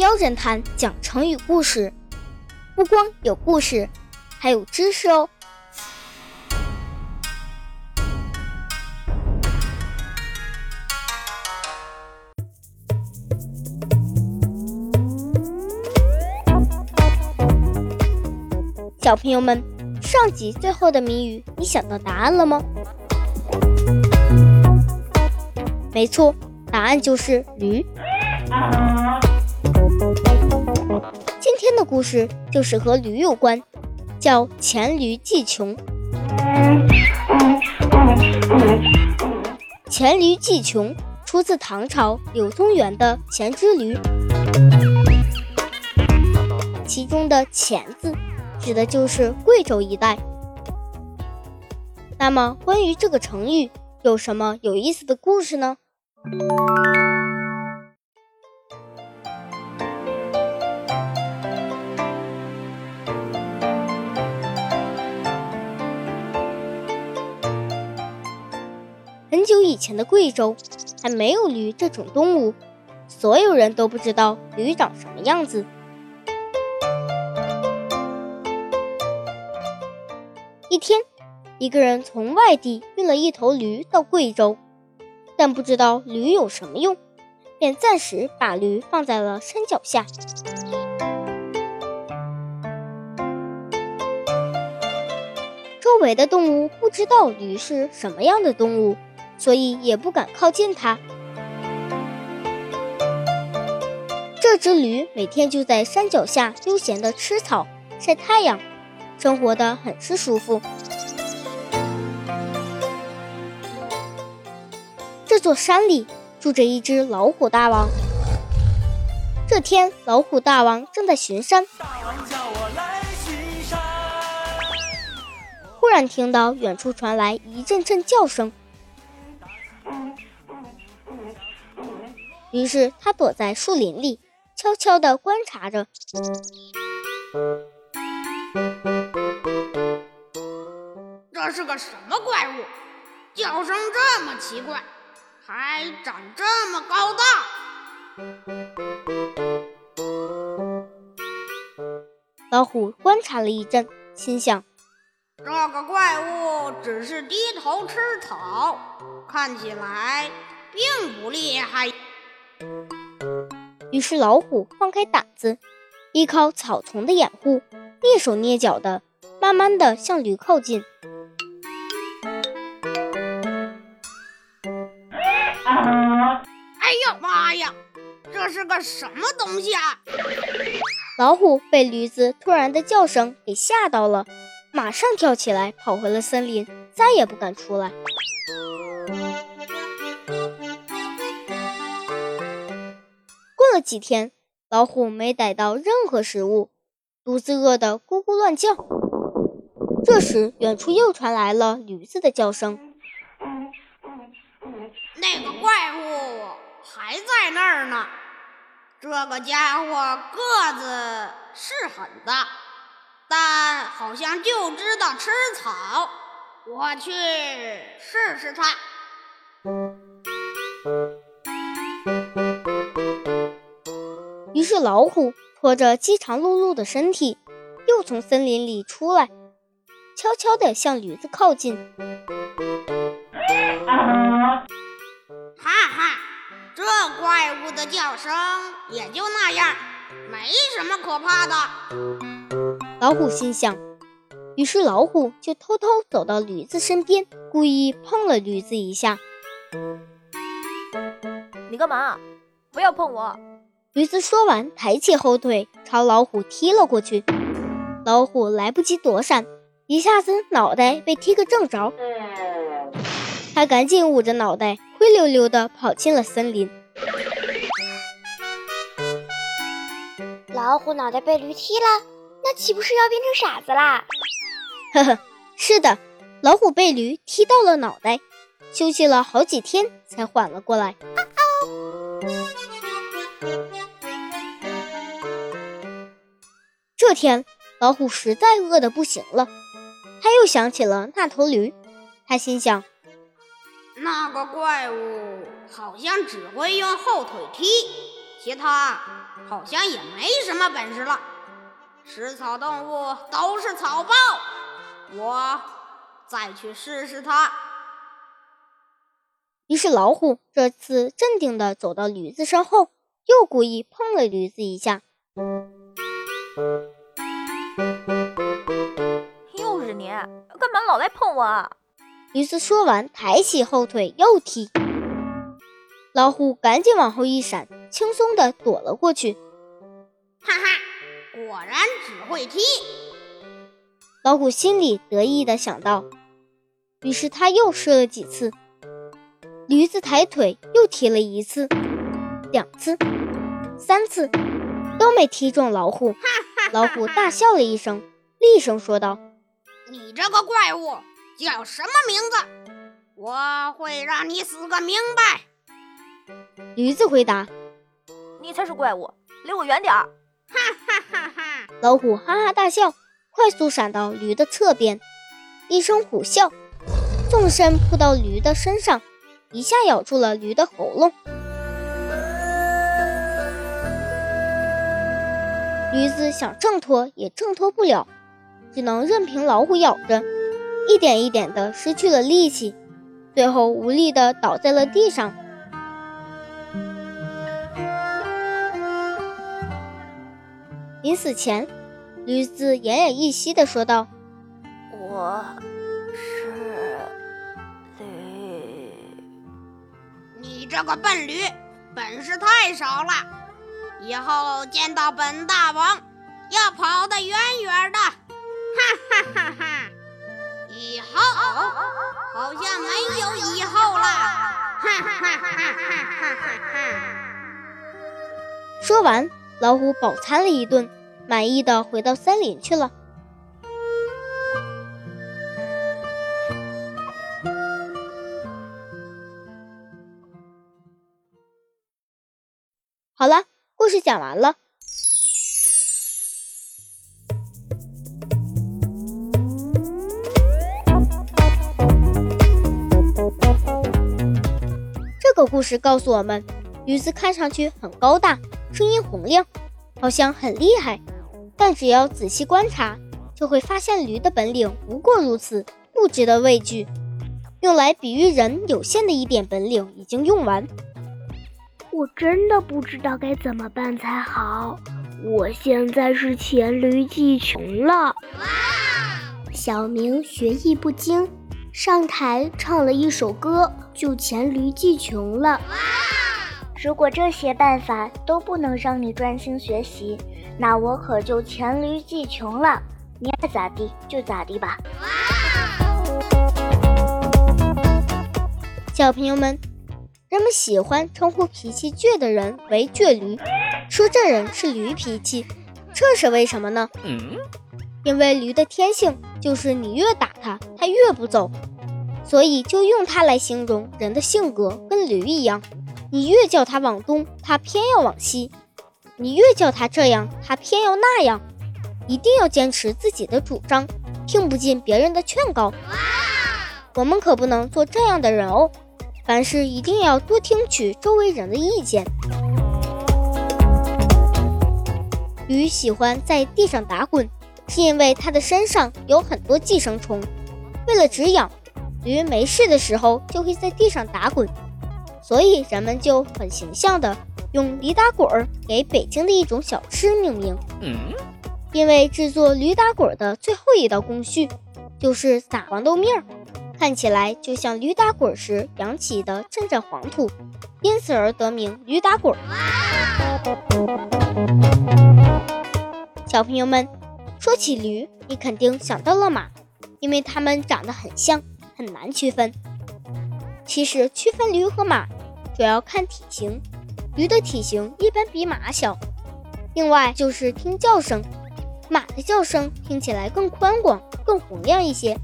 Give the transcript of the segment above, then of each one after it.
喵侦探讲成语故事，不光有故事，还有知识哦。小朋友们，上集最后的谜语，你想到答案了吗？没错，答案就是驴。故事就是和驴有关，叫《黔驴技穷》。黔驴技穷出自唐朝柳宗元的《黔之驴》，其中的“黔”字指的就是贵州一带。那么，关于这个成语有什么有意思的故事呢？前的贵州还没有驴这种动物，所有人都不知道驴长什么样子。一天，一个人从外地运了一头驴到贵州，但不知道驴有什么用，便暂时把驴放在了山脚下。周围的动物不知道驴是什么样的动物。所以也不敢靠近它。这只驴每天就在山脚下悠闲地吃草、晒太阳，生活的很是舒服。这座山里住着一只老虎大王。这天，老虎大王正在巡山，忽然听到远处传来一阵阵叫声。于是他躲在树林里，悄悄地观察着。这是个什么怪物？叫声这么奇怪，还长这么高大。老虎观察了一阵，心想：这个怪物只是低头吃草，看起来并不厉害。于是老虎放开胆子，依靠草丛的掩护，蹑手蹑脚的，慢慢的向驴靠近。哎呀妈呀！这是个什么东西啊？老虎被驴子突然的叫声给吓到了，马上跳起来跑回了森林，再也不敢出来。了几天，老虎没逮到任何食物，肚子饿得咕咕乱叫。这时，远处又传来了驴子的叫声。那个怪物还在那儿呢。这个家伙个子是很大，但好像就知道吃草。我去试试他。是，老虎拖着饥肠辘辘的身体，又从森林里出来，悄悄地向驴子靠近。哈哈，这怪物的叫声也就那样，没什么可怕的。老虎心想。于是，老虎就偷偷走到驴子身边，故意碰了驴子一下。你干嘛？不要碰我！驴子说完，抬起后腿朝老虎踢了过去。老虎来不及躲闪，一下子脑袋被踢个正着。他赶紧捂着脑袋，灰溜溜地跑进了森林。老虎脑袋被驴踢了，那岂不是要变成傻子啦？呵呵，是的，老虎被驴踢到了脑袋，休息了好几天才缓了过来。这天，老虎实在饿得不行了，他又想起了那头驴，他心想：那个怪物好像只会用后腿踢，其他好像也没什么本事了。食草动物都是草包，我再去试试它。于是老虎这次镇定地走到驴子身后，又故意碰了驴子一下。又是你，干嘛老来碰我啊？驴子说完，抬起后腿又踢。老虎赶紧往后一闪，轻松地躲了过去。哈哈，果然只会踢！老虎心里得意地想到。于是他又试了几次。驴子抬腿又踢了一次、两次、三次，都没踢中老虎。老虎大笑了一声，厉声说道：“你这个怪物叫什么名字？我会让你死个明白。”驴子回答：“你才是怪物，离我远点儿！”哈哈哈哈！老虎哈哈大笑，快速闪到驴的侧边，一声虎啸，纵身扑到驴的身上。一下咬住了驴的喉咙，驴子想挣脱也挣脱不了，只能任凭老虎咬着，一点一点的失去了力气，最后无力的倒在了地上。临死前，驴子奄奄一息的说道：“我是驴，你。”这个笨驴，本事太少了，以后见到本大王要跑得远远的！哈哈哈哈！以后好像没有以后了！哈哈哈哈哈哈！说完，老虎饱餐了一顿，满意的回到森林去了。好了，故事讲完了。这个故事告诉我们，驴子看上去很高大，声音洪亮，好像很厉害，但只要仔细观察，就会发现驴的本领不过如此，不值得畏惧。用来比喻人有限的一点本领已经用完。我真的不知道该怎么办才好。我现在是黔驴技穷了。小明学艺不精，上台唱了一首歌，就黔驴技穷了。如果这些办法都不能让你专心学习，那我可就黔驴技穷了。你爱咋地就咋地吧。小朋友们。人们喜欢称呼脾气倔的人为倔驴，说这人是驴脾气，这是为什么呢？因为驴的天性就是你越打它，它越不走，所以就用它来形容人的性格，跟驴一样。你越叫它往东，它偏要往西；你越叫它这样，它偏要那样。一定要坚持自己的主张，听不进别人的劝告。我们可不能做这样的人哦。凡事一定要多听取周围人的意见。驴喜欢在地上打滚，是因为它的身上有很多寄生虫。为了止痒，驴没事的时候就会在地上打滚，所以人们就很形象的用驴打滚儿给北京的一种小吃命名。因为制作驴打滚的最后一道工序就是撒黄豆面儿。看起来就像驴打滚时扬起的阵阵黄土，因此而得名驴打滚。小朋友们，说起驴，你肯定想到了马，因为它们长得很像，很难区分。其实区分驴和马主要看体型，驴的体型一般比马小。另外就是听叫声，马的叫声听起来更宽广、更洪亮一些。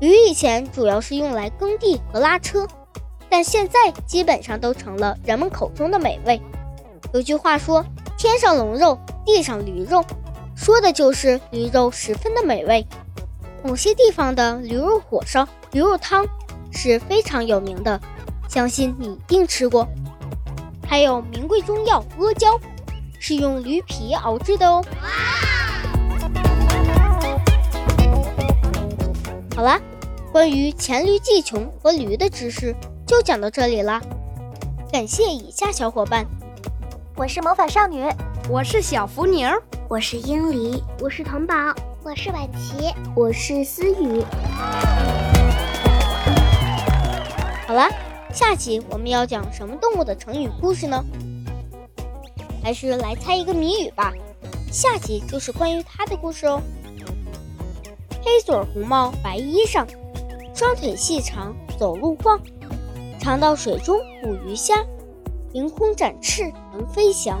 驴以前主要是用来耕地和拉车，但现在基本上都成了人们口中的美味。有句话说：“天上龙肉，地上驴肉”，说的就是驴肉十分的美味。某些地方的驴肉火烧、驴肉汤是非常有名的，相信你一定吃过。还有名贵中药阿胶，是用驴皮熬制的哦。好啦，关于黔驴技穷和驴的知识就讲到这里啦。感谢以下小伙伴：我是魔法少女，我是小福宁，我是英梨，我是童宝，我是婉琪，我是思雨。好啦，下期我们要讲什么动物的成语故事呢？还是来猜一个谜语吧。下集就是关于它的故事哦。黑嘴红帽白衣裳，双腿细长走路晃，常到水中捕鱼虾，凌空展翅能飞翔。